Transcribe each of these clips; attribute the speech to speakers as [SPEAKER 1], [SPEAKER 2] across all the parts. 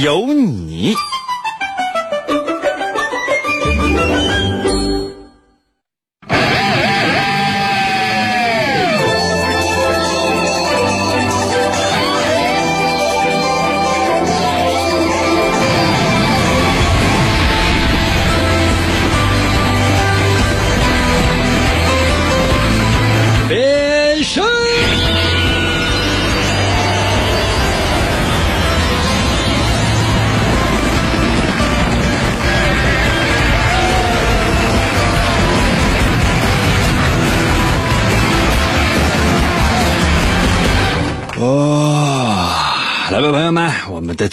[SPEAKER 1] 有你。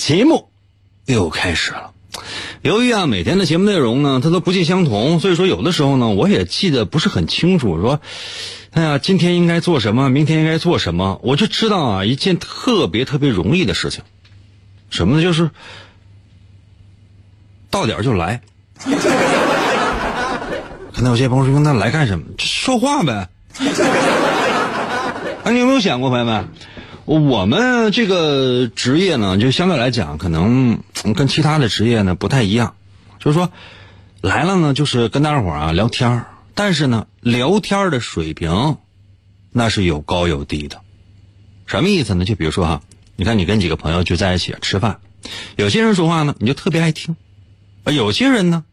[SPEAKER 1] 节目又开始了。由于啊，每天的节目内容呢，它都不尽相同，所以说有的时候呢，我也记得不是很清楚。说，哎呀，今天应该做什么，明天应该做什么，我就知道啊，一件特别特别容易的事情，什么呢？就是到点就来。可能有些朋友说，那来干什么？说话呗。啊，你有没有想过，朋友们？我们这个职业呢，就相对来讲，可能跟其他的职业呢不太一样。就是说，来了呢，就是跟大家伙啊聊天儿但是呢，聊天的水平那是有高有低的。什么意思呢？就比如说哈，你看你跟几个朋友聚在一起吃饭，有些人说话呢，你就特别爱听；而有些人呢，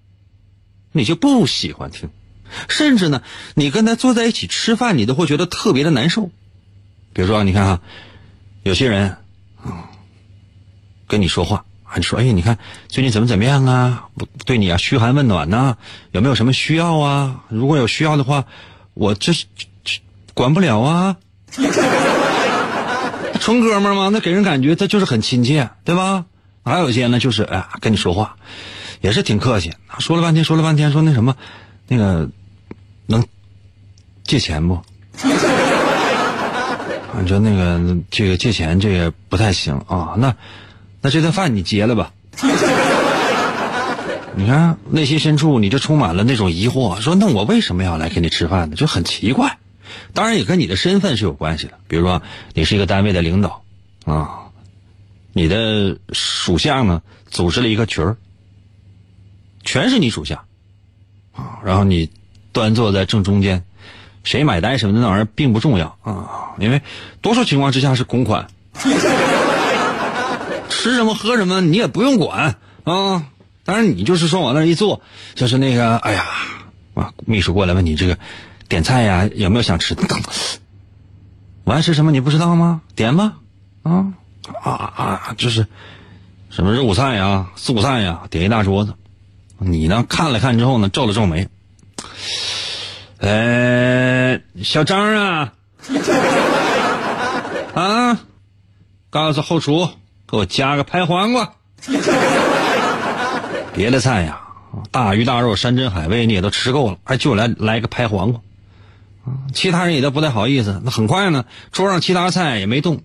[SPEAKER 1] 你就不喜欢听，甚至呢，你跟他坐在一起吃饭，你都会觉得特别的难受。比如说，你看哈。有些人，啊，跟你说话，还说，哎，你看最近怎么怎么样啊？对你啊嘘寒问暖呐，有没有什么需要啊？如果有需要的话，我这是管不了啊。纯哥们儿嘛，那给人感觉他就是很亲切，对吧？还有些呢，就是哎，跟你说话，也是挺客气，说了半天，说了半天，说那什么，那个能借钱不？你说那个这个借钱这个不太行啊，那那这顿饭你结了吧？你看内心深处你就充满了那种疑惑，说那我为什么要来跟你吃饭呢？就很奇怪。当然也跟你的身份是有关系的，比如说你是一个单位的领导啊，你的属下呢组织了一个群儿，全是你属下啊，然后你端坐在正中间。谁买单什么的那玩意儿并不重要啊，因为多数情况之下是公款，吃什么喝什么你也不用管啊。当然你就是说往那一坐，就是那个哎呀啊，秘书过来问你这个点菜呀有没有想吃的？我爱吃什么你不知道吗？点吧啊啊啊，就是什么肉菜呀、素菜呀，点一大桌子。你呢看了看之后呢，皱了皱眉。呃，小张啊，啊，告诉后厨给我加个拍黄瓜。别的菜呀，大鱼大肉、山珍海味你也都吃够了，哎就来来个拍黄瓜。其他人也都不太好意思。那很快呢，桌上其他菜也没动，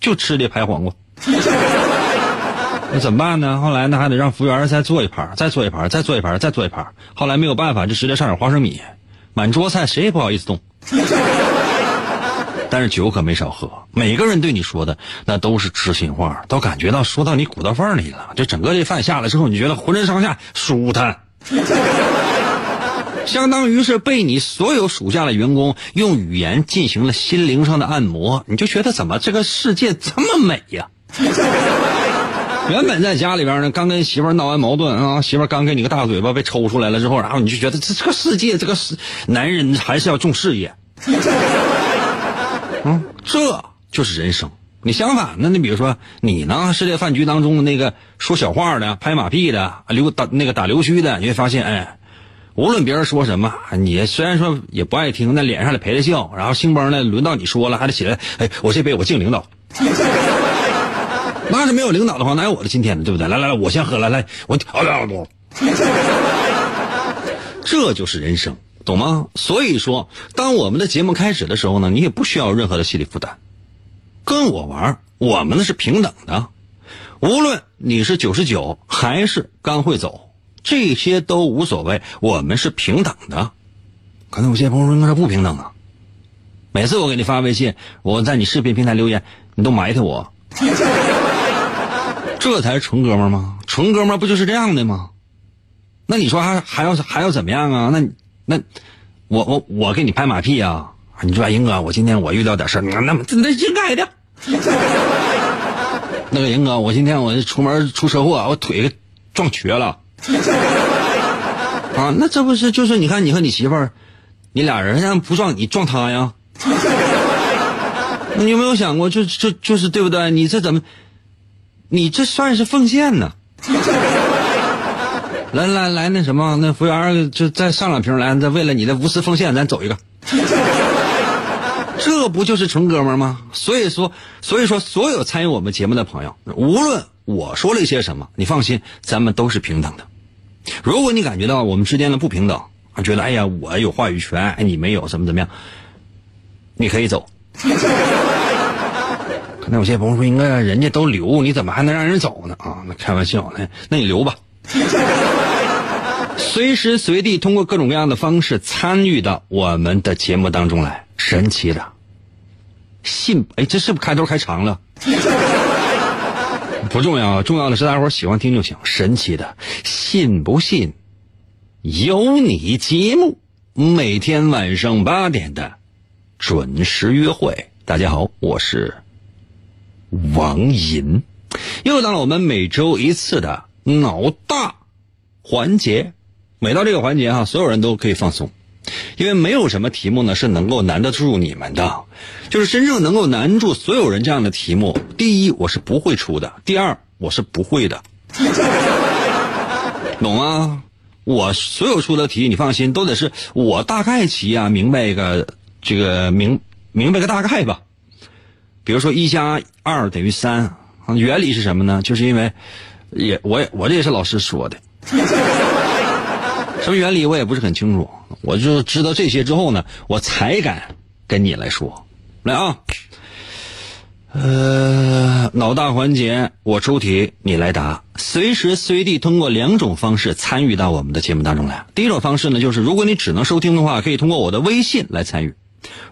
[SPEAKER 1] 就吃这拍黄瓜。那怎么办呢？后来呢，还得让服务员再做一盘，再做一盘，再做一盘，再做一盘。后来没有办法，就直接上点花生米。满桌菜，谁也不好意思动。但是酒可没少喝，每个人对你说的那都是知心话，都感觉到说到你骨头缝里了。就整个这饭下来之后，你觉得浑身上下舒坦，相当于是被你所有属下的员工用语言进行了心灵上的按摩，你就觉得怎么这个世界这么美呀？原本在家里边呢，刚跟媳妇闹完矛盾啊，媳妇刚给你个大嘴巴被抽出来了之后，然后你就觉得这这个世界，这个是男人还是要重事业。嗯，这就是人生。你相反呢，你比如说你呢，是这饭局当中的那个说小话的、拍马屁的、溜打那个打溜须的，你会发现，哎，无论别人说什么，你虽然说也不爱听，那脸上得陪着笑，然后兴邦呢，轮到你说了，还得起来，哎，我这杯我敬领导。要是没有领导的话，哪有我的今天呢？对不对？来来来，我先喝，来来，我啊啊不，这就是人生，懂吗？所以说，当我们的节目开始的时候呢，你也不需要任何的心理负担，跟我玩，我们呢是平等的，无论你是九十九还是刚会走，这些都无所谓，我们是平等的。可能有些朋友说那是不平等啊。每次我给你发微信，我在你视频平台留言，你都埋汰我，这才是纯哥们儿吗？纯哥们儿不就是这样的吗？那你说还还要还要怎么样啊？那那我我我给你拍马屁啊？你说英哥，我今天我遇到点事儿，那那那应该的。那个英哥，我今天我出门出车祸，我腿撞瘸了。啊，那这不是就是你看你和你媳妇儿，你俩人让不撞你撞他呀？你有没有想过，就就就是对不对？你这怎么，你这算是奉献呢？来来来，那什么，那服务员就再上两瓶来，再为了你的无私奉献，咱走一个。这不就是纯哥们吗？所以说，所以说，所有参与我们节目的朋友，无论我说了一些什么，你放心，咱们都是平等的。如果你感觉到我们之间的不平等，觉得哎呀，我有话语权，哎，你没有，怎么怎么样？你可以走。可能有些朋友说：“应该人家都留，你怎么还能让人走呢？”啊，那开玩笑，呢那你留吧。随时随地通过各种各样的方式参与到我们的节目当中来，神奇的。信哎，这是不是开头开长了？不重要，重要的是大伙喜欢听就行。神奇的，信不信？有你节目，每天晚上八点的。准时约会，大家好，我是王银，又到了我们每周一次的脑大环节。每到这个环节哈，所有人都可以放松，因为没有什么题目呢是能够难得住你们的，就是真正能够难住所有人这样的题目。第一，我是不会出的；第二，我是不会的，懂吗？我所有出的题，你放心，都得是我大概齐啊，明白一个。这个明明白个大概吧，比如说一加二等于三，原理是什么呢？就是因为也我也我这也是老师说的，什么原理我也不是很清楚，我就知道这些之后呢，我才敢跟你来说，来啊，呃，脑大环节我出题你来答，随时随地通过两种方式参与到我们的节目当中来。第一种方式呢，就是如果你只能收听的话，可以通过我的微信来参与。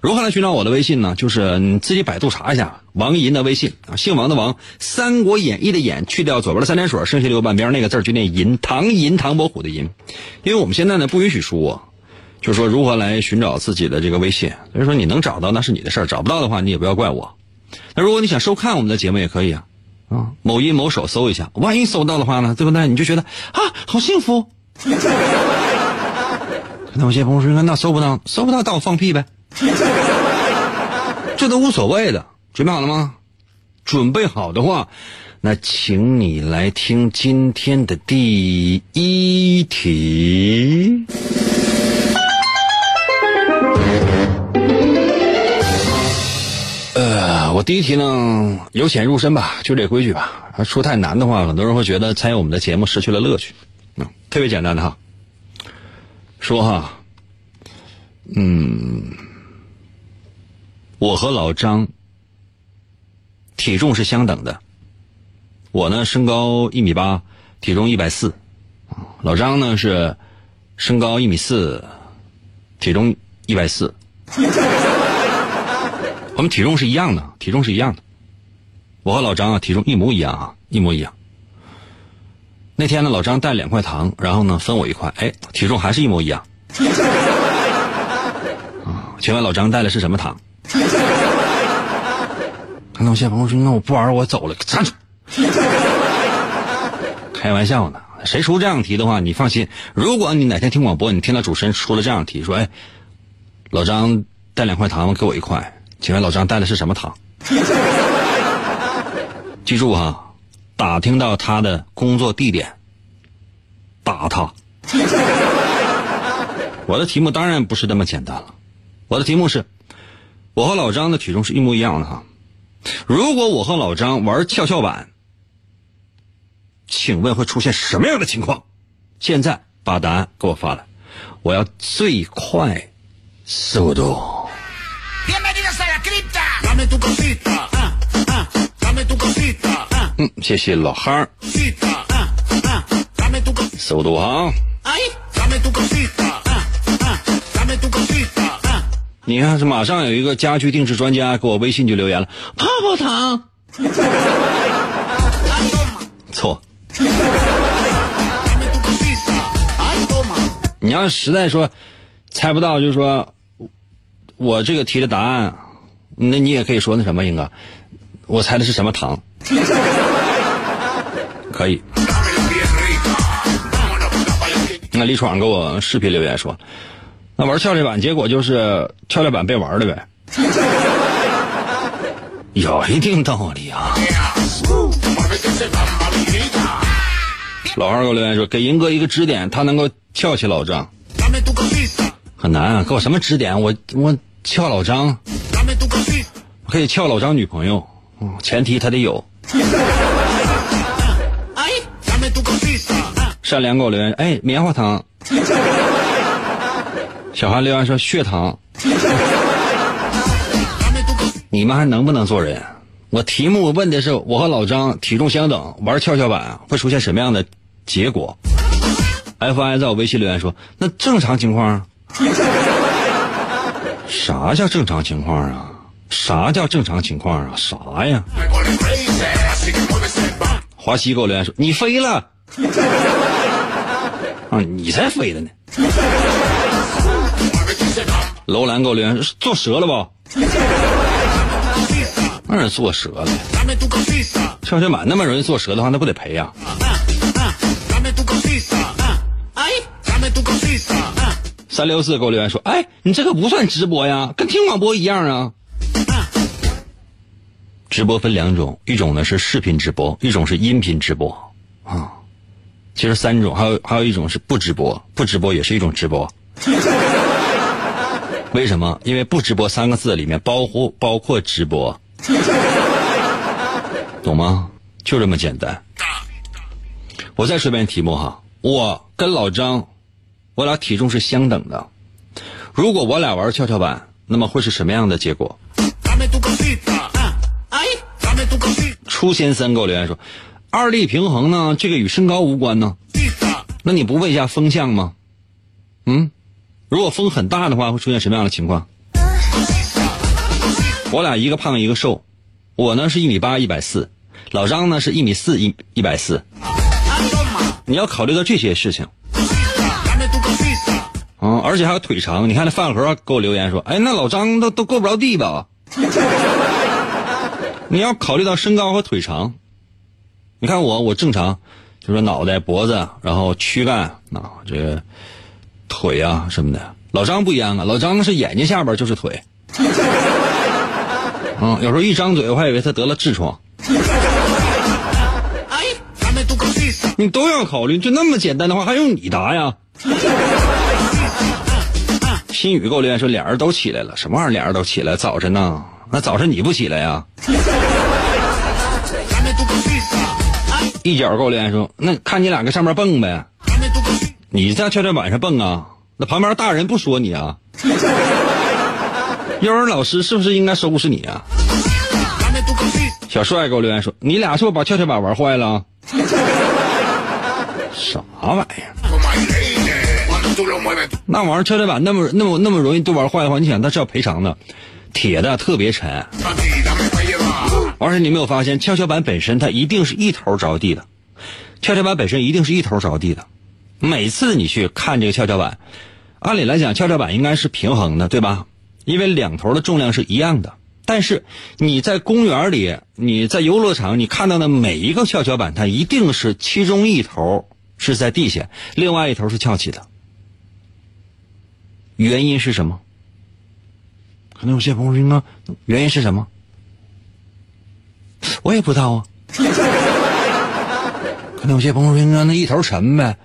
[SPEAKER 1] 如何来寻找我的微信呢？就是你自己百度查一下王银的微信啊，姓王的王，《三国演义》的演去掉左边的三点水，剩下留半边那个字就念银，唐银唐伯虎的银。因为我们现在呢不允许说，就是说如何来寻找自己的这个微信。所以说你能找到那是你的事儿，找不到的话你也不要怪我。那如果你想收看我们的节目也可以啊，啊，某音某手搜一下，万一搜到的话呢，对不对？你就觉得啊，好幸福。那有些朋友说那搜不到，搜不到，当我放屁呗。这都无所谓的，准备好了吗？准备好的话，那请你来听今天的第一题。呃，我第一题呢，由浅入深吧，就这规矩吧。说太难的话，很多人会觉得参与我们的节目失去了乐趣。嗯，特别简单的哈，说哈，嗯。我和老张体重是相等的，我呢身高一米八，体重一百四，老张呢是身高一米四，体重一百四，我们体重是一样的，体重是一样的，我和老张啊体重一模一样啊，一模一样。那天呢，老张带两块糖，然后呢分我一块，哎，体重还是一模一样。啊，请问老张带的是什么糖？看到谢鹏说：“那我不玩我走了，站住！”开玩笑呢，谁出这样题的话，你放心。如果你哪天听广播，你听到主持人出了这样题，说：“哎，老张带两块糖，给我一块，请问老张带的是什么糖？” 记住哈，打听到他的工作地点，打他。我的题目当然不是那么简单了，我的题目是。我和老张的体重是一模一样的哈。如果我和老张玩跷跷板，请问会出现什么样的情况？现在把答案给我发来，我要最快速度。嗯，谢谢老
[SPEAKER 2] 憨儿。
[SPEAKER 1] 速度
[SPEAKER 2] 啊！咱们个。
[SPEAKER 1] 你看，这马上有一个家居定制专家给我微信就留言了，泡泡糖。错，你要实在说猜不到，就是说我这个题的答案，那你也可以说那什么，英哥，我猜的是什么糖？可以。那李闯给我视频留言说，那玩跷跷板，结果就是跷跷板被玩了呗。有一定道理啊。老二给我留言说，给银哥一个支点，他能够翘起老张。很难啊，给我什么指点？我我翘老张可以翘老张女朋友，嗯，前提他得有。
[SPEAKER 2] Ah.
[SPEAKER 1] 善良给我留言，哎，棉花糖。小韩留言说血糖，你们还能不能做人？我题目问的是我和老张体重相等，玩跷跷板会出现什么样的结果？FI 在我微信留言说，那正常情况，啥叫正常情况啊？啥叫正常情况啊？啥呀？华西给我留言说：“你飞了，啊，你才飞的呢。”楼兰给我留言：“做折了吧？”当然做折了。
[SPEAKER 2] Dame tu cosita.
[SPEAKER 1] 跷跷板那么容易做折的话，那不得赔呀、三六四给我留言说：“哎，你这个不算直播呀，跟听广播一样啊。”直播分两种，一种呢是视频直播，一种是音频直播啊。其实三种，还有还有一种是不直播，不直播也是一种直播。为什么？因为不直播三个字里面包括包括直播，懂吗？就这么简单。我再说一遍题目哈，我跟老张，我俩体重是相等的。如果我俩玩跷跷板，那么会是什么样的结果
[SPEAKER 2] ah.
[SPEAKER 1] 初先生给我留言说，二力平衡呢，这个与身高无关呢。那你不问一下风向吗？嗯，如果风很大的话，会出现什么样的情况？我俩一个胖一个瘦，我呢是一米八一百四，老张呢是一米四一一百四。你要考虑到这些事情嗯、而且还有腿长。你看那饭盒给我留言说，哎，那老张都都够不着地吧？你要考虑到身高和腿长。你看我，我正常，就是脑袋、脖子，然后躯干啊，这个腿啊什么的。老张不一样啊，老张是眼睛下边就是腿。嗯，有时候一张嘴，我还以为他得了痔疮。你都要考虑，就那么简单的话，还用你答呀？新宇给我留言说，俩人都起来了，什么玩意儿？俩人都起来，早晨呢？那早晨你不起来呀一脚给我留言说，那看你俩搁上面蹦呗.你在跷跷板上蹦啊？那旁边大人不说你啊？幼儿老师是不是应该收拾你啊？小帅给我留言说，你俩是不是把跷跷板玩坏了？啥玩意儿？那玩意儿跷跷板那么那么那么容易都玩坏的话，你想它是要赔偿的，铁的特别沉，而且你没有发现，跷跷板本身它一定是一头着地的，跷跷板本身一定是一头着地的。每次你去看这个跷跷板，按理来讲，跷跷板应该是平衡的，对吧？因为两头的重量是一样的。但是你在公园里，你在游乐场，你看到的每一个跷跷板，它一定是其中一头是在地下，另外一头是翘起的。原因是什么？可能有些朋友说，应该原因是什么？我也不知道啊。可能有些朋友说，应该那一头沉呗。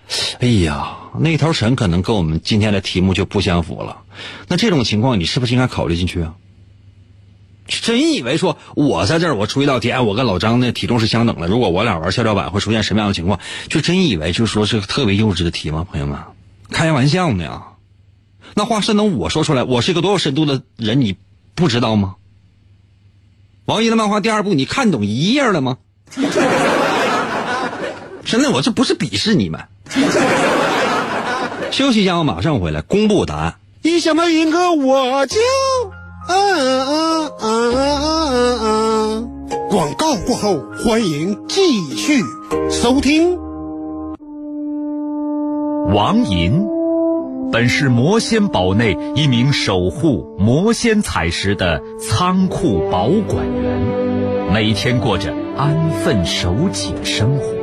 [SPEAKER 1] 哎呀，那头神可能跟我们今天的题目就不相符了。那这种情况，你是不是应该考虑进去啊？真以为说我在这儿，我出一道题，哎，我跟老张的体重是相等的。如果我俩玩跷跷板，会出现什么样的情况？就真以为就说是个特别幼稚的题吗？朋友们，开玩笑呢呀！那话是能我说出来，我是一个多有深度的人，你不知道吗？王一的漫画第二部，你看懂一页了吗？真的，我这不是鄙视你们。休息一下，我马上回来公布答案。
[SPEAKER 3] 一想到银哥，我就啊啊啊啊啊！广告过后，欢迎继续收听。
[SPEAKER 4] 王银，本是魔仙堡内一名守护魔仙彩石的仓库保管员，每天过着安分守己的生活。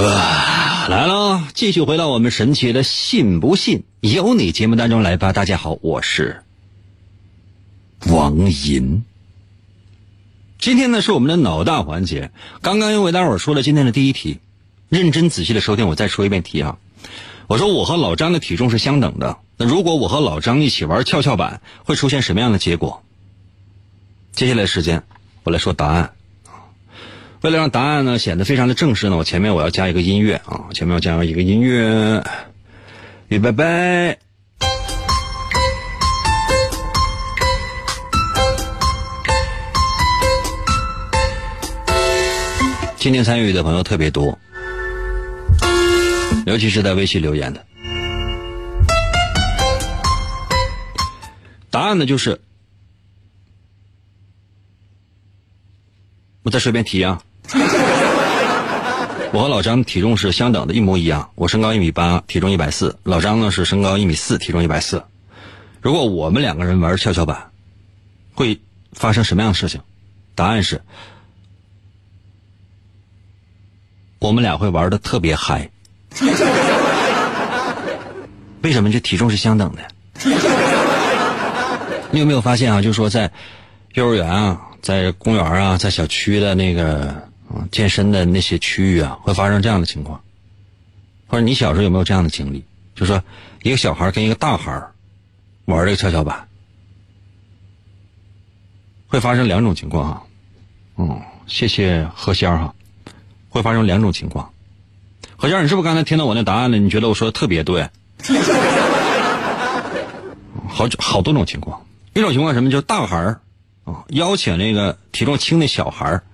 [SPEAKER 1] 来了，继续回到我们神奇的“信不信由你”节目当中来吧。大家好，我是王银。今天呢是我们的脑大环节，刚刚又为大伙儿说了今天的第一题，认真仔细的收听，我再说一遍题啊。我说我和老张的体重是相等的，那如果我和老张一起玩跷跷板，会出现什么样的结果？接下来时间，我来说答案。为了让答案呢显得非常的正式呢，我前面我要加一个音乐啊，前面要加上一个音乐，预备备。今天参与的朋友特别多，尤其是在微信留言的。答案呢就是，我再说一遍题啊。我和老张体重是相等的，一模一样。我身高一米八，体重一百四；老张呢是身高一米四，体重一百四。如果我们两个人玩跷跷板，会发生什么样的事情？答案是，我们俩会玩的特别嗨。为什么？这体重是相等的。你有没有发现啊？就是说，在幼儿园啊，在公园啊，在小区的那个。啊，健身的那些区域啊，会发生这样的情况，或者你小时候有没有这样的经历？就说一个小孩跟一个大孩玩这个跷跷板，会发生两种情况哈。嗯，谢谢何仙儿哈，会发生两种情况。何仙儿，你是不是刚才听到我那答案了？你觉得我说的特别对？好好多种情况，一种情况什么？就是大孩儿啊邀请那个体重轻的小孩儿。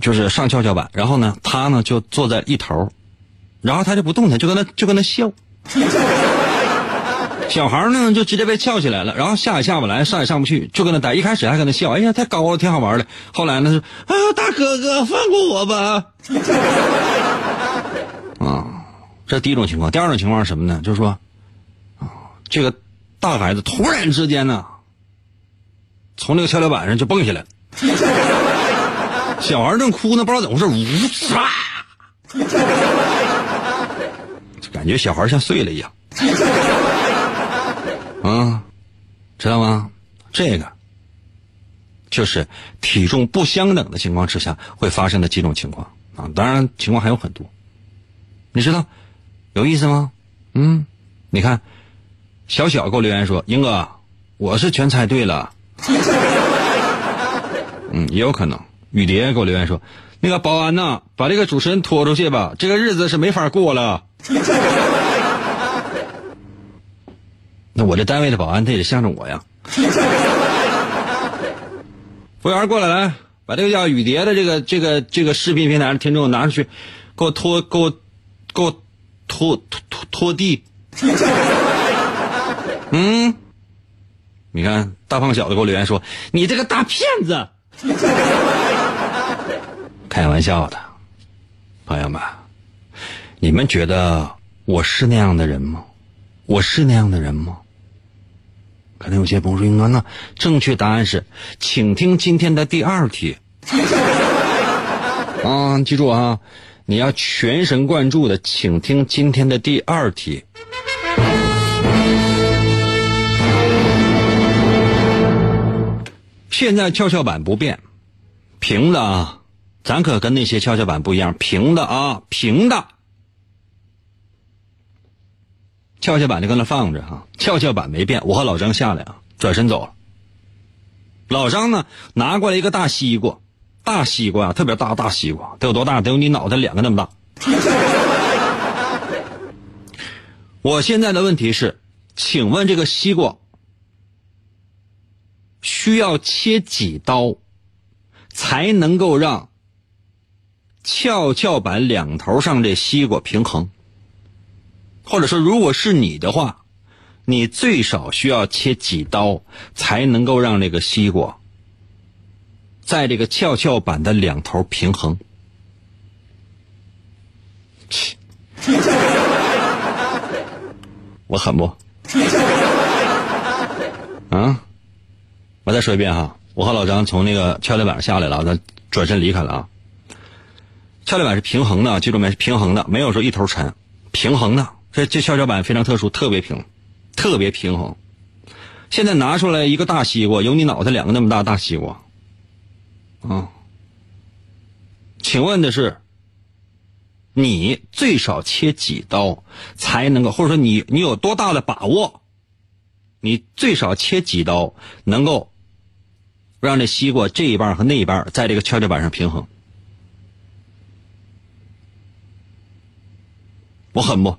[SPEAKER 1] 就是上跷跷板，然后呢，他呢就坐在一头，然后他就不动弹，就跟他就跟他笑。小孩呢就直接被翘起来了，然后下也下不来，上也上不去，就跟他呆。一开始还跟他笑，哎呀太高了，挺好玩的。后来呢是，哎呀大哥哥放过我吧。啊，这第一种情况。第二种情况是什么呢？就是说，啊，这个大孩子突然之间呢，从那个跷跷板上就蹦下来了。小孩正哭呢，不知道怎么回事，呜唰，感觉小孩像碎了一样。啊，知道吗？这个就是体重不相等的情况之下会发生的几种情况啊。当然，情况还有很多。你知道有意思吗？嗯，你看，小小给我留言说：“英哥，我是全猜对了。”嗯，也有可能。雨蝶给我留言说：“那个保安呐，把这个主持人拖出去吧，这个日子是没法过了。”那我这单位的保安他也向着我呀。服务员过来，来把这个叫雨蝶的这个这个这个视频平台的听众拿出去，给我拖给我给我拖拖拖拖地。嗯，你看大胖小子给我留言说：“你这个大骗子！”开玩笑的，朋友们，你们觉得我是那样的人吗？我是那样的人吗？可能有些朋友说：“应该那正确答案是，请听今天的第二题。啊，记住啊，你要全神贯注的，请听今天的第二题。现在跷跷板不变，平的啊，咱可跟那些跷跷板不一样，平的啊，平的。跷跷板就跟那放着哈、跷跷板没变。我和老张下来啊，转身走了。老张呢，拿过来一个大西瓜，大西瓜啊，特别大大西瓜，得有多大？得有你脑袋两个那么大。我现在的问题是，请问这个西瓜需要切几刀，才能够让跷跷板两头上这西瓜平衡？或者说，如果是你的话，你最少需要切几刀，才能够让这个西瓜在这个跷跷板的两头平衡？切 我狠不？啊！我再说一遍哈，我和老张从那个跷跷板上下来了，咱转身离开了啊。跷跷板是平衡的，记住没？是平衡的，没有说一头沉，平衡的。这这跷跷板非常特殊，特别平，特别平衡。现在拿出来一个大西瓜，有你脑袋两个那么大大西瓜，啊。请问的是，你最少切几刀才能够，或者说你你有多大的把握？你最少切几刀能够让这西瓜这一半和那一半在这个跷跷板上平衡？我狠不？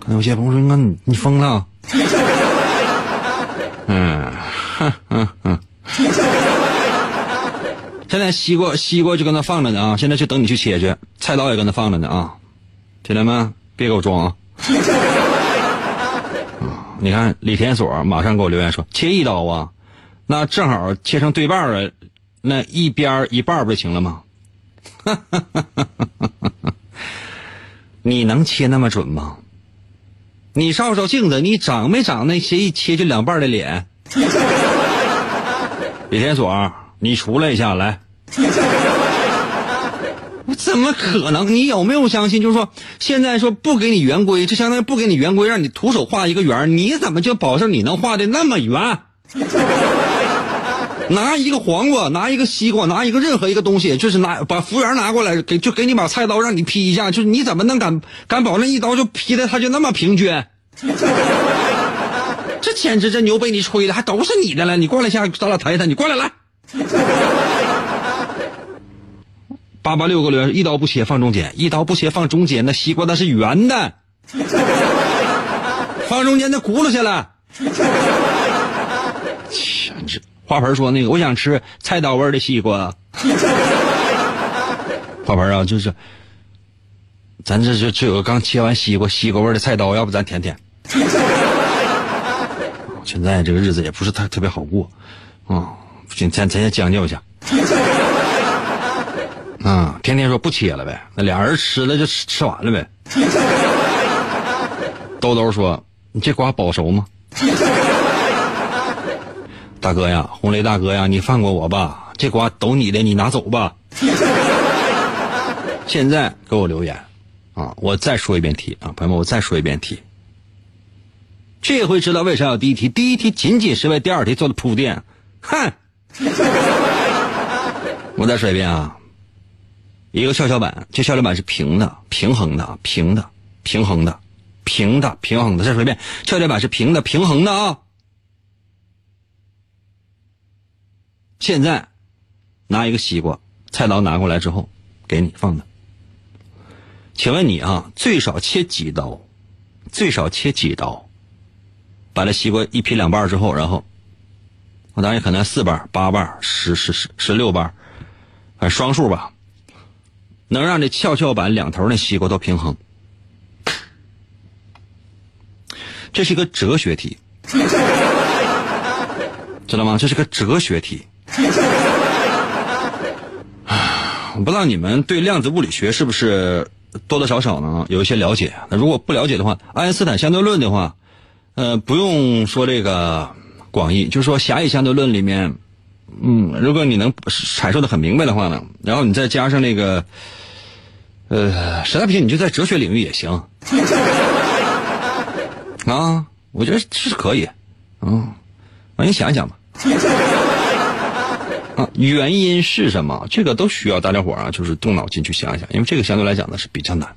[SPEAKER 1] 可能有些朋友说：“那你你疯了？”嗯，哼哼哼。现在西瓜西瓜就跟那放着呢啊！现在就等你去切去，菜刀也跟那放着呢啊！铁弟们，别给我装啊！你看李田所马上给我留言说：“切一刀啊，那正好切成对半了，那一边一半不就行了吗？”你能切那么准吗？你照照镜子，你长没长那些一切就两半的脸？李天锁，你出来一下来。我怎么可能？你有没有相信？就是说，现在说不给你圆规，就相当于不给你圆规，让你徒手画一个圆，你怎么就保证你能画的那么圆？拿一个黄瓜，拿一个西瓜，拿一个任何一个东西，就是拿把服务员拿过来，给就给你把菜刀让你劈一下，就是你怎么能敢敢保证一刀就劈的它就那么平均？这简直这牛被你吹的，还都是你的了。你过来一下，咱俩谈一谈。你过来来。八八六个轮，一刀不切放中间，一刀不切放中间，那西瓜那是圆的，放中间那轱辘下来。简直。花盆说：“那个，我想吃菜刀味的西瓜。”花盆啊，就是，咱这就只有个刚切完西瓜，西瓜味的菜刀，要不咱舔舔。现在这个日子也不是特特别好过，啊，行，咱咱先将就一下。啊，天天说不切了呗，那俩人吃了就吃吃完了呗。兜兜说：“你这瓜保熟吗？”大哥呀，红雷大哥呀，你放过我吧，这瓜都你的，你拿走吧。现在给我留言，啊，我再说一遍题啊，朋友们，我再说一遍题。这回知道为啥有第一题？第一题仅仅是为第二题做的铺垫。哼！我再说一遍啊，一个跷跷板，这跷跷板是平的、平衡的、平的、平衡的、平的、平衡的。再说一遍，跷跷板是平的、平衡的啊。现在，拿一个西瓜，菜刀拿过来之后，给你放的。请问你啊，最少切几刀？最少切几刀？把这西瓜一劈两半之后，然后，我当然可能四瓣、八瓣、十十十十六瓣，反正双数吧，能让这跷跷板两头的西瓜都平衡。这是一个哲学题，知道吗？这是个哲学题。我不知道你们对量子物理学是不是多多少少呢有一些了解？那如果不了解的话，爱因斯坦相对论的话，呃，不用说这个广义，就是说狭义相对论里面，嗯，如果你能阐述的很明白的话呢，然后你再加上那个，呃，实在不行你就在哲学领域也行。啊，我觉得是可以，嗯，那你想一想吧。啊，原因是什么？这个都需要大家伙啊，就是动脑筋去想一想，因为这个相对来讲呢是比较难。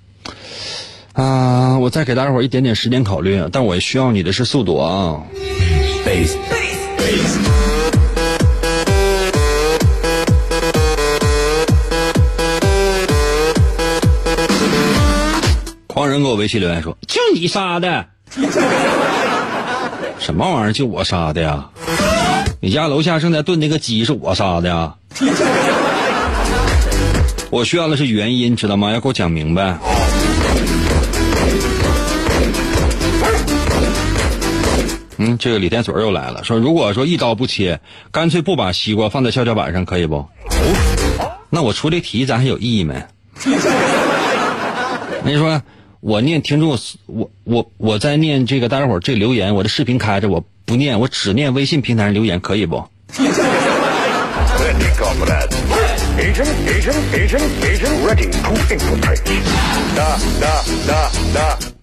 [SPEAKER 1] 啊，我再给大家伙一点点时间考虑，但我需要你的是速度啊。狂人给我微信留言说：“就你杀的，什么玩意儿？就我杀的呀？你家楼下正在炖那个鸡，是我杀的呀？我需要的是原因，知道吗？要给我讲明白。”嗯，这个李天水又来了，说如果说一刀不切，干脆不把西瓜放在跷跷板上，可以不？那我出这题咱还有意义没？那你说我念听众，我我我在念这个大家伙这留言，我的视频开着，我不念，我只念微信平台上留言，可以不.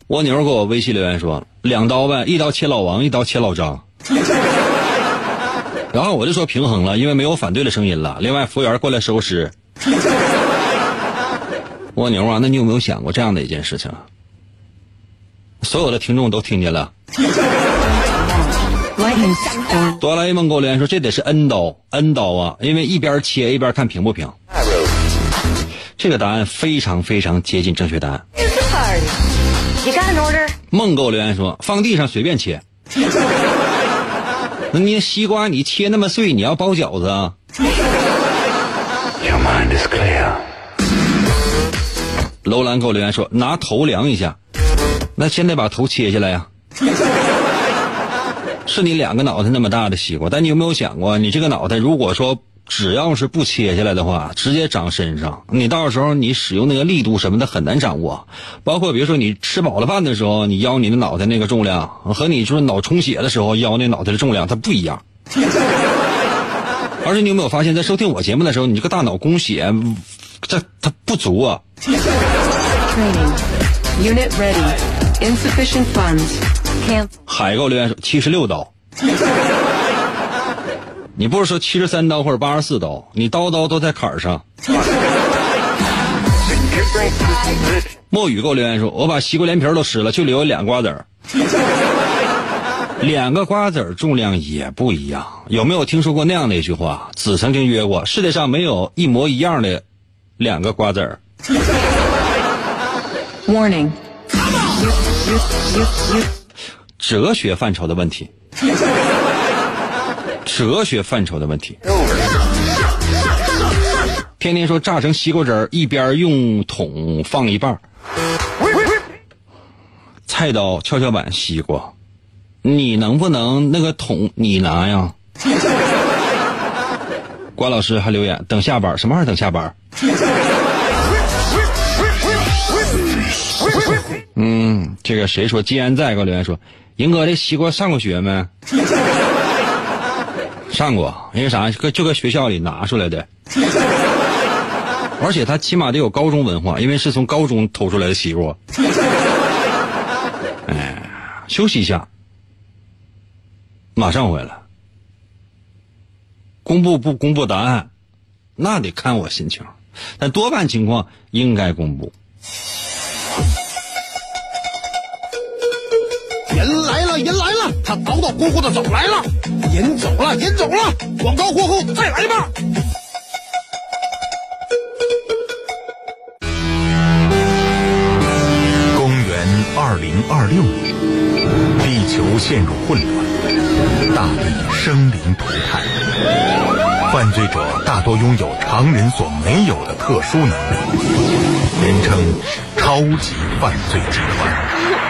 [SPEAKER 1] 蜗牛给我微信留言说两刀呗，一刀切老王，一刀切老张。然后我就说平衡了，因为没有反对的声音了。另外，服务员过来收尸。蜗牛啊，那你有没有想过这样的一件事情？所有的听众都听见了。哆啦 A 梦给我留言说这得是 N 刀，N 刀啊，因为一边切一边看平不平。这个答案非常非常接近正确答案。梦给我留言说放地上随便切。那你西瓜你切那么碎，你要包饺子啊
[SPEAKER 5] ？Your mind is clear.
[SPEAKER 1] 楼兰给我留言说拿头量一下，那先得把头切下来呀、是你两个脑袋那么大的西瓜，但你有没有想过，你这个脑袋如果说只要是不切下来的话，直接长身上，你到时候你使用那个力度什么的很难掌握。包括比如说你吃饱了饭的时候，你腰你的脑袋那个重量和你就是脑充血的时候腰那脑袋的重量它不一样。而且你有没有发现，在收听我节目的时候，你这个大脑供血，这它不足啊。
[SPEAKER 6] Unit ready. Insufficient funds.
[SPEAKER 1] 海给我留言说七十六刀，你不是说七十三刀或者八十四刀，你刀刀都在坎儿上。墨雨给我留言说，我把西瓜连皮儿都吃了，就留两个瓜子儿。两个瓜子儿重量也不一样，有没有听说过那样的一句话？子曾经曰过，世界上没有一模一样的两个瓜子儿。
[SPEAKER 6] Warning.
[SPEAKER 1] 哲学范畴的问题，哲学范畴的问题。天天说榨成西瓜汁儿，一边用桶放一半儿菜刀、跷跷板、西瓜，你能不能那个桶你拿呀？关老师还留言等下班，什么玩意儿等下班？嗯，这个谁说？既然在给我留言说，银哥这西瓜上过学没？上过，因为啥？搁就搁学校里拿出来的，而且他起码得有高中文化，因为是从高中偷出来的西瓜。哎，休息一下，马上回来。公布不公布答案，那得看我心情，但多半情况应该公布。
[SPEAKER 3] 他叨叨咕咕的走来了，人走了，人走了，广告过后再来吧。
[SPEAKER 4] 公元二
[SPEAKER 7] 零二六年，地球陷入混乱，大地生灵涂炭，犯罪者大多拥有常人所没有的特殊能力，人称超级犯罪集团。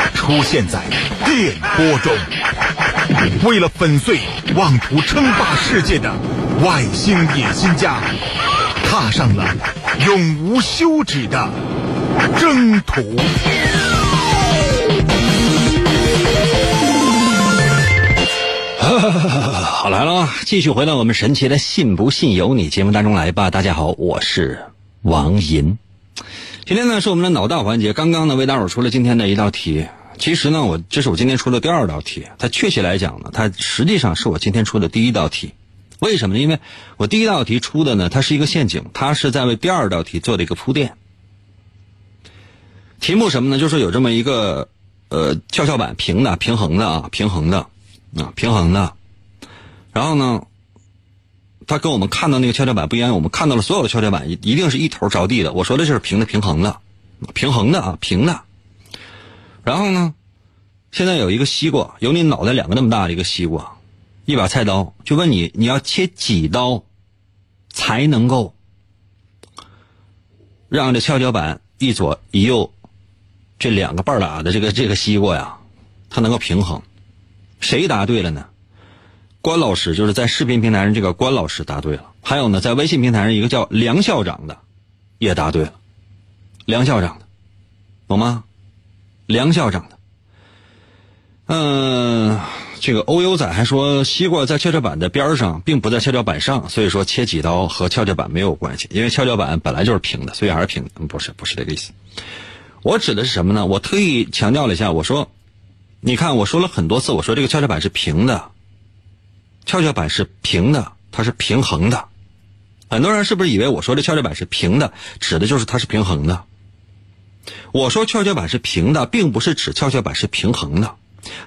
[SPEAKER 7] 出现在电波中，为了粉碎妄图称霸世界的外星野心家，踏上了永无休止的征途。
[SPEAKER 1] 好来了，继续回到我们神奇的“信不信由你”节目当中来吧。大家好，我是王银。今天呢是我们的脑大环节，刚刚呢为大伙出了今天的一道题。其实呢，我这是我今天出的第二道题。它确切来讲呢，它实际上是我今天出的第一道题。为什么呢？因为我第一道题出的呢，它是一个陷阱，它是在为第二道题做的一个铺垫。题目什么呢？就是有这么一个呃跷跷板，平的、平衡的啊，平衡的啊，平衡的。然后呢，它跟我们看到那个跷跷板不一样，我们看到了所有的跷跷板一一定是一头着地的。我说的就是平的、平衡的，平衡的啊，平的。然后呢，现在有一个西瓜，有你脑袋两个那么大的一个西瓜，一把菜刀，就问你你要切几刀才能够让这跷跷板一左一右这两个半拉的这个这个西瓜呀，它能够平衡？谁答对了呢？关老师就是在视频平台上这个关老师答对了，还有呢，在微信平台上一个叫梁校长的也答对了，梁校长的，懂吗？梁校长的，嗯、这个欧优仔还说西瓜在跷跷板的边上，并不在跷跷板上，所以说切几刀和跷跷板没有关系，因为跷跷板本来就是平的，所以还是平的。不是，不是这个意思。我指的是什么呢？我特意强调了一下，我说，你看我说了很多次，我说这个跷跷板是平的，跷跷板是平的，它是平衡的。很多人是不是以为我说这跷跷板是平的，指的就是它是平衡的？我说跷跷板是平的，并不是指跷跷板是平衡的。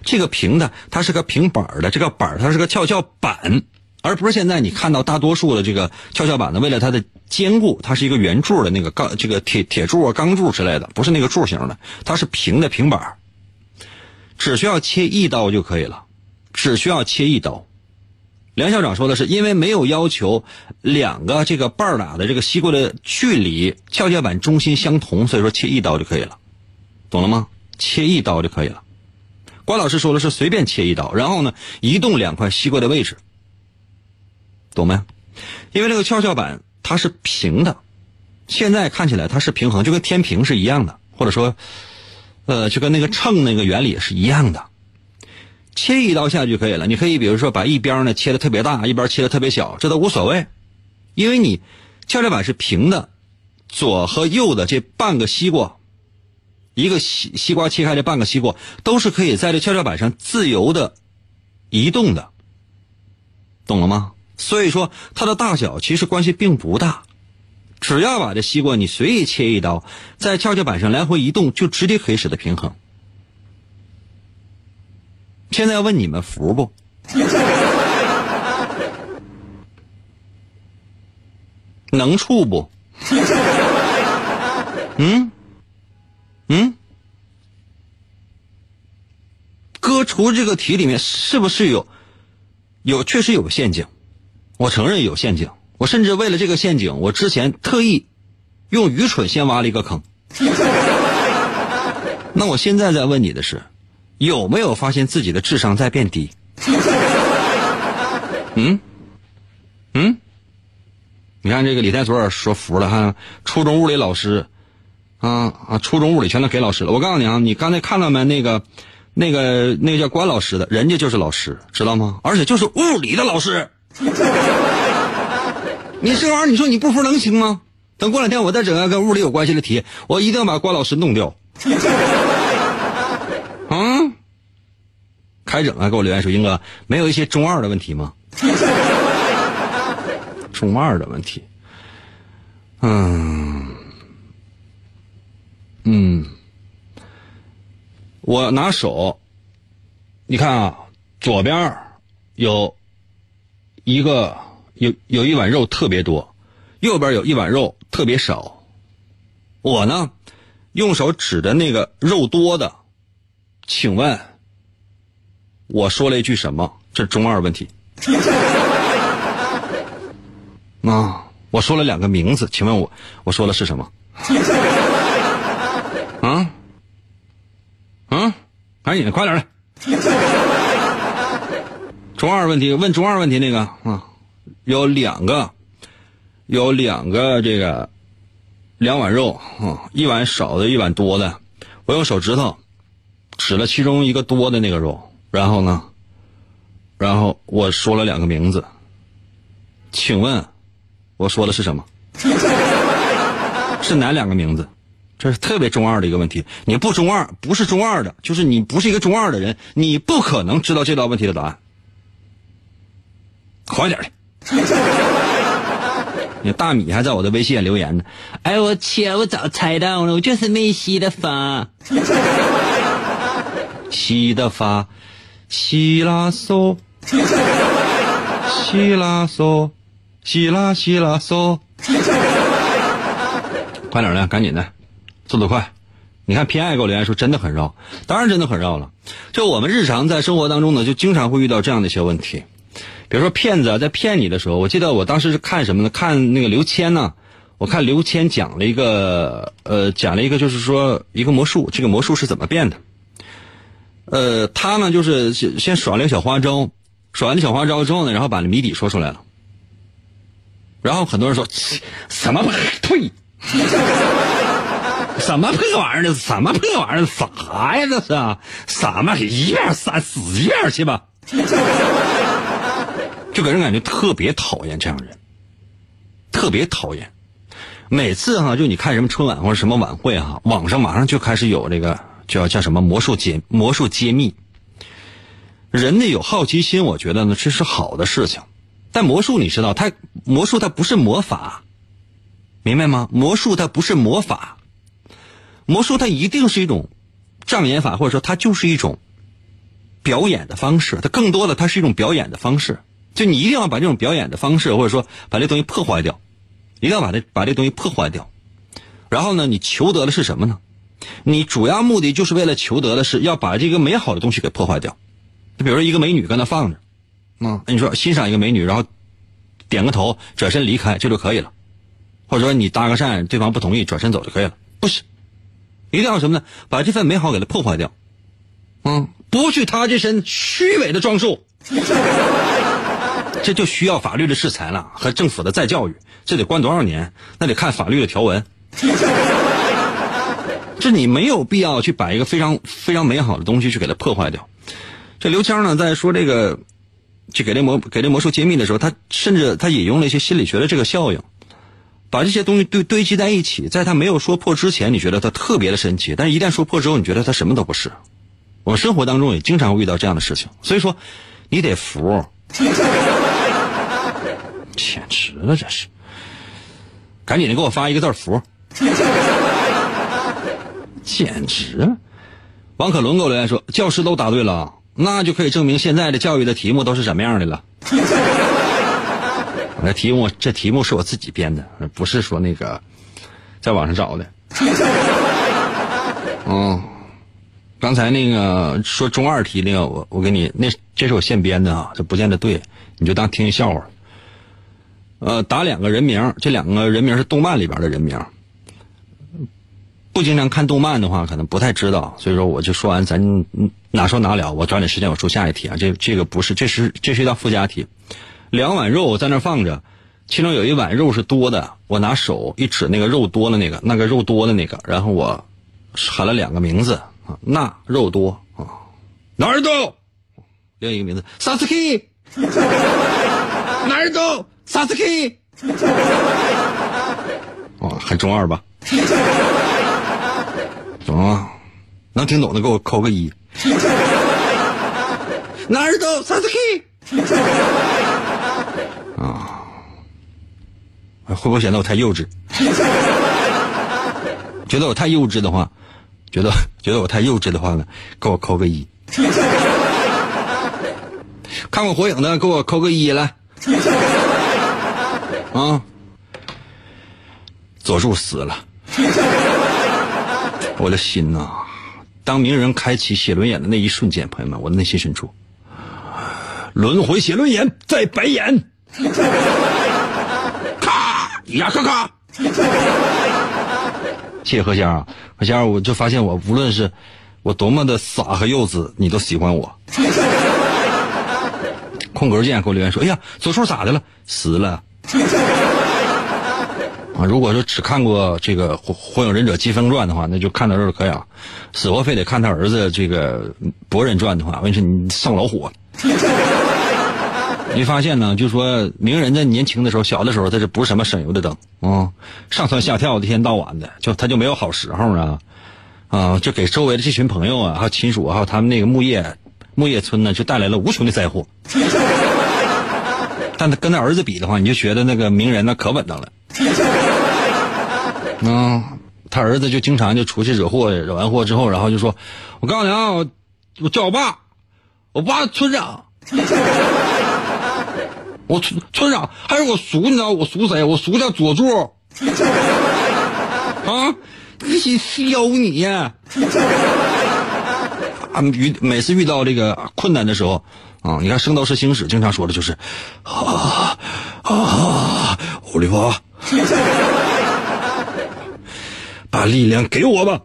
[SPEAKER 1] 这个平的，它是个平板儿的，这个板儿它是个跷跷板，而不是现在你看到大多数的这个跷跷板呢，为了它的坚固，它是一个圆柱的那个钢，这个铁铁柱啊、钢柱之类的，不是那个柱形的，它是平的平板儿，只需要切一刀就可以了，只需要切一刀。梁校长说的是，因为没有要求两个这个半儿打的这个西瓜的距离跷跷板中心相同，所以说切一刀就可以了，懂了吗？切一刀就可以了。关老师说的是随便切一刀，然后呢移动两块西瓜的位置，懂没？因为这个跷跷板它是平的，现在看起来它是平衡，就跟天平是一样的，或者说，呃，就跟那个秤那个原理是一样的。切一刀下去就可以了。你可以比如说把一边呢切的特别大，一边切的特别小，这都无所谓，因为你跷跷板是平的，左和右的这半个西瓜，一个西西瓜切开这半个西瓜都是可以在这跷跷板上自由的移动的，懂了吗？所以说它的大小其实关系并不大，只要把这西瓜你随意切一刀，在跷跷板上来回移动，就直接可以使得平衡。现在问你们服不？能处不？嗯 嗯，哥，除这个题里面是不是有有确实有陷阱？我承认有陷阱，我甚至为了这个陷阱，我之前特意用愚蠢先挖了一个坑。那我现在在问你的是，有没有发现自己的智商在变低？嗯嗯，你看这个李泰左耳说服了哈，初中物理老师啊啊，初中物理全都给老师了。我告诉你啊，你刚才看到没？那个那个那个叫关老师的，人家就是老师，知道吗？而且就是物理的老师。你这玩意儿，你说你不服能行吗？等过两天我再整个跟物理有关系的题，我一定要把关老师弄掉。啊！开整啊，给我留言说，英哥没有一些中二的问题吗？中二的问题，嗯嗯，我拿手，你看啊，左边有一个有有一碗肉特别多，右边有一碗肉特别少。我呢，用手指着那个肉多的，请问，我说了一句什么？这是中二问题。啊，我说了两个名字，请问我我说的是什么？啊？啊？赶紧的，快点来！中二问题，问中二问题那个啊，有两个，有两个这个两碗肉啊，一碗少的，一碗多的。我用手指头指了其中一个多的那个肉，然后呢，然后我说了两个名字，请问我说的是什么？是哪两个名字？这是特别中二的一个问题。你不中二，不是中二的，就是你不是一个中二的人，你不可能知道这道问题的答案。快点的！你大米还在我的微信留言呢。哎，我天，我早猜到了，我就是没洗的发，洗的发，西啦嗦，西啦嗦，西啦西啦嗦。快点的，赶紧的，速度快！你看，偏爱给我留言说真的很绕，当然真的很绕了。就我们日常在生活当中呢，就经常会遇到这样的一些问题。比如说骗子啊，在骗你的时候，我记得我当时是看什么呢？看那个刘谦呢。我看刘谦讲了一个，呃，讲了一个，就是说一个魔术，这个魔术是怎么变的？呃，他呢就是先先耍了一个小花招，耍完了小花招之后呢，然后把谜底说出来了。然后很多人说什么退，什么破玩意儿呢？什么破玩意儿？啥呀？这是什么一边三死一边去吧？就给人感觉特别讨厌这样人，特别讨厌。每次哈，就你看什么春晚或者什么晚会哈，网上马上就开始有这个叫叫什么魔术揭魔术揭秘。人呢有好奇心，我觉得呢这是好的事情。但魔术你知道，它魔术它不是魔法，明白吗？魔术它不是魔法，魔术它一定是一种障眼法，或者说它就是一种表演的方式。它更多的它是一种表演的方式。就你一定要把这种表演的方式，或者说把这东西破坏掉，一定要把这把这东西破坏掉。然后呢，你求得的是什么呢？你主要目的就是为了求得的是要把这个美好的东西给破坏掉。就比如说一个美女搁那放着，啊，你说欣赏一个美女，然后点个头，转身离开，这就可以了。或者说你搭个讪，对方不同意，转身走就可以了。不是，一定要什么呢？把这份美好给它破坏掉，嗯，剥去他这身虚伪的装束。这就需要法律的制裁了和政府的再教育，这得关多少年？那得看法律的条文。是你没有必要去把一个非常非常美好的东西去给它破坏掉。这刘谦呢，在说这个，去给这魔给这魔术揭秘的时候，他甚至他引用了一些心理学的这个效应，把这些东西堆堆积在一起，在他没有说破之前，你觉得他特别的神奇，但是一旦说破之后，你觉得他什么都不是。我们生活当中也经常会遇到这样的事情，所以说你得服。简直了，这是！赶紧的给我发一个字服。简直了！王可伦给我留言说：“教师都答对了，那就可以证明现在的教育的题目都是什么样的了。”那题目，这题目是我自己编的，不是说那个在网上找的。嗯，刚才那个说中二题那个，我我给你那这是我现编的啊，这不见得对，你就当听笑话。呃，打两个人名，这两个人名是动漫里边的人名。不经常看动漫的话，可能不太知道，所以说我就说完，咱哪说哪了。我抓紧时间，我出下一题啊。这这个不是，这是这是一道附加题。两碗肉在那放着，其中有一碗肉是多的，我拿手一指那个肉多的那个，那个肉多的那个，然后我喊了两个名字啊，那肉多啊，哪儿多？另一个名字萨斯 k 哪儿多？萨斯 k 哦，很中二吧？懂吗？能听懂的给我扣个一。哪儿都萨斯 K。啊，会不会显得我太幼稚？觉得我太幼稚的话，觉得觉得我太幼稚的话呢，给我扣个一。看过火影的，给我扣个一来。啊，佐助死了，我的心呐！当鸣人开启写轮眼的那一瞬间，朋友们，我的内心深处，轮回写轮眼在白眼，咔呀咔咔。谢谢何仙啊，何仙儿，我就发现我无论是我多么的傻和幼稚，你都喜欢我。空格键给我留言说：“哎呀，左叔咋的了？死了。”啊，如果说只看过这个《火火影忍者疾风传》的话，那就看到这儿可以了。死活非得看他儿子这个《博人传》的话，我跟你说你上老火了。你发现呢？就说鸣人在年轻的时候、小的时候，他这不是什么省油的灯啊，上蹿下跳，一天到晚的，就他就没有好时候啊啊，就给周围的这群朋友啊，还有亲属，还有他们那个木叶木叶村呢，就带来了无穷的灾祸。但他跟他儿子比的话，你就觉得那个鸣人那可稳当了。嗯，他儿子就经常就出去惹祸，惹完祸之后，然后就说：“我告诉你啊，我我叫我爸，我爸村长，我村村长，还有我叔，你知道我叔谁？我叔叫佐助。啊，一起削你！啊，遇每次遇到这个困难的时候。”啊，你看《圣斗士星矢》经常说的就是，啊啊，欧利弗，把力量给我吧。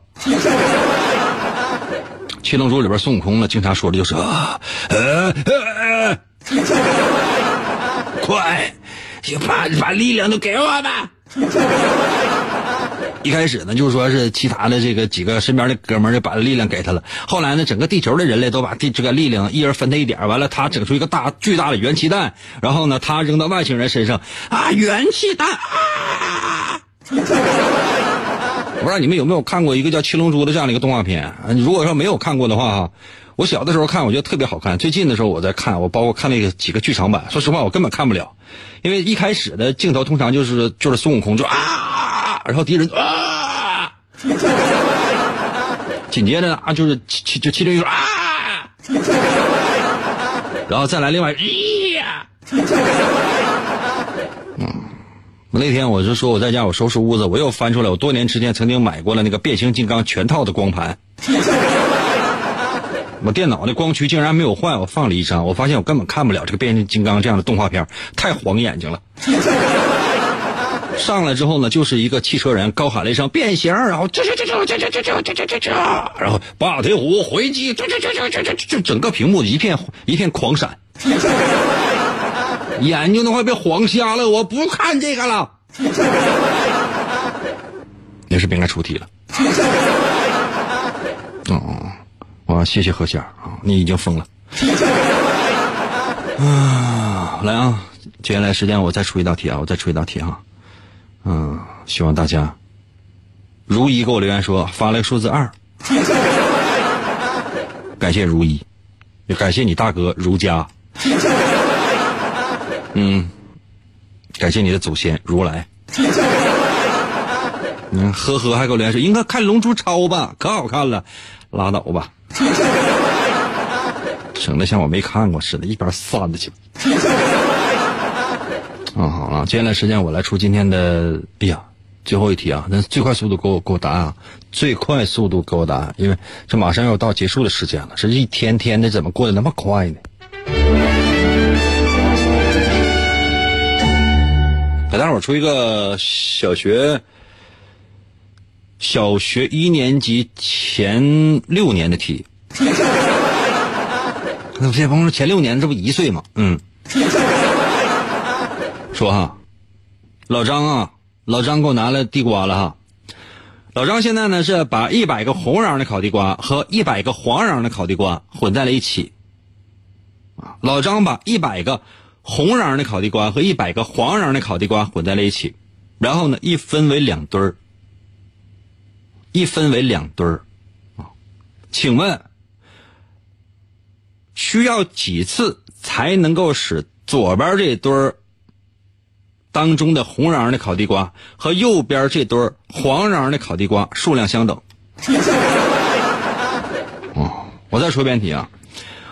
[SPEAKER 1] 七龙珠里边孙悟空呢，经常说的就是啊，呃呃，快，把把力量都给我吧。一开始呢，就是说是其他的这个几个身边的哥们儿就把力量给他了。后来呢，整个地球的人类都把地这个力量一人分他一点完了他整出一个大巨大的元气弹，然后呢，他扔到外星人身上啊，元气弹啊！我不知道你们有没有看过一个叫《七龙珠》的这样的一个动画片？如果说没有看过的话哈，我小的时候看，我觉得特别好看。最近的时候我在看，我包括看那个几个剧场版，说实话我根本看不了，因为一开始的镜头通常就是就是孙悟空就啊，然后敌人啊，紧接着啊就是七七就七龙珠啊，然后再来另外呀，那天我就说我在家我收拾屋子，我又翻出来我多年之前曾经买过了那个变形金刚全套的光盘。我电脑的光驱竟然没有换，我放了一张，我发现我根本看不了这个变形金刚这样的动画片，太晃眼睛了。上来之后呢，就是一个汽车人高喊了一声变形，然后啾啾啾啾啾啾啾啾啾啾，然后霸天虎回击，这这这这这这就整个屏幕一片一片狂闪。眼睛都快被晃瞎了，我不看这个了。你是不应该出题了。哦，我谢谢何仙啊，你已经疯了。啊，来啊，接下来时间我再出一道题啊，我再出一道题啊。嗯，希望大家如一给我留言说发来数字二，感谢如一，也感谢你大哥如家。嗯，感谢你的祖先如来。嗯，呵呵，还给我留言说应该看《龙珠超》吧，可好看了，拉倒吧，整的像我没看过似的，一边散的去。啊，好了，接下来时间我来出今天的，哎呀，最后一题啊，那最快速度给我给我答案，最快速度给我答案，因为这马上要到结束的时间了，这一天天的怎么过得那么快呢？给大伙儿出一个小学小学一年级前六年的题。那这朋友前六年这不一岁吗？嗯。说哈，老张啊，老张给我拿了地瓜了哈。老张现在呢是把一百个红瓤的烤地瓜和一百个黄瓤的烤地瓜混在了一起。啊，老张把一百个。红瓤的烤地瓜和一百个黄瓤的烤地瓜混在了一起，然后呢，一分为两堆儿，一分为两堆儿，啊，请问，需要几次才能够使左边这堆儿当中的红瓤的烤地瓜和右边这堆儿黄瓤的烤地瓜数量相等？哦，我再说一遍题啊，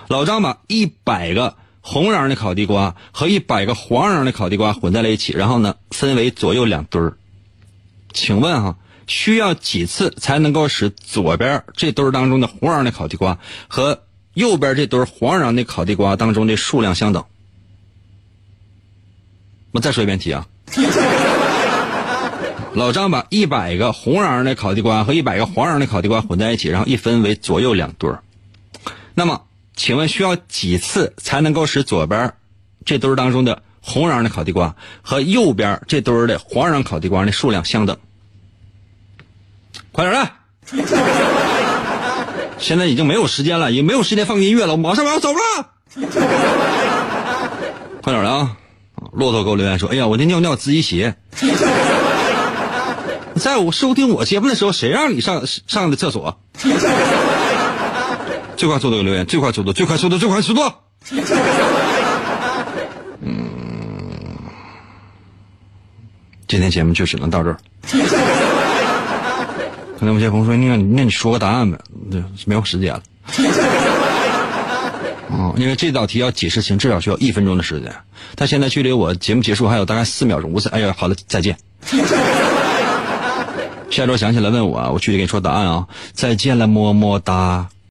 [SPEAKER 1] 老张把一百个红瓤的烤地瓜和一百个黄瓤的烤地瓜混在了一起，然后呢分为左右两堆儿。请问哈、需要几次才能够使左边这堆儿当中的红瓤的烤地瓜和右边这堆儿黄瓤的烤地瓜当中的数量相等？我再说一遍题啊。老张把一百个红瓤的烤地瓜和一百个黄瓤的烤地瓜混在一起，然后一分为左右两堆儿。那么，请问需要几次才能够使左边这堆当中的红瓤的烤地瓜和右边这堆的黄瓤烤地瓜的数量相等？快点来！现在已经没有时间了，也没有时间放音乐了，我马上我要走了。快点来啊！骆驼给我留言说：“哎呀，我这尿尿自己洗。”在我收听我节目的时候，谁让你上上的厕所？最快速度给我留言，最快速度，最快速度，最快速度。嗯，今天节目就只能到这儿。可能有些朋友说：“那那你说个答案呗？”对，没有时间了。哦，因为这道题要解释清，至少需要一分钟的时间。但现在距离我节目结束还有大概四秒钟，五次。哎呀，好了，再见。下周想起来问我啊，我具体给你说答案啊。再见了，么么哒。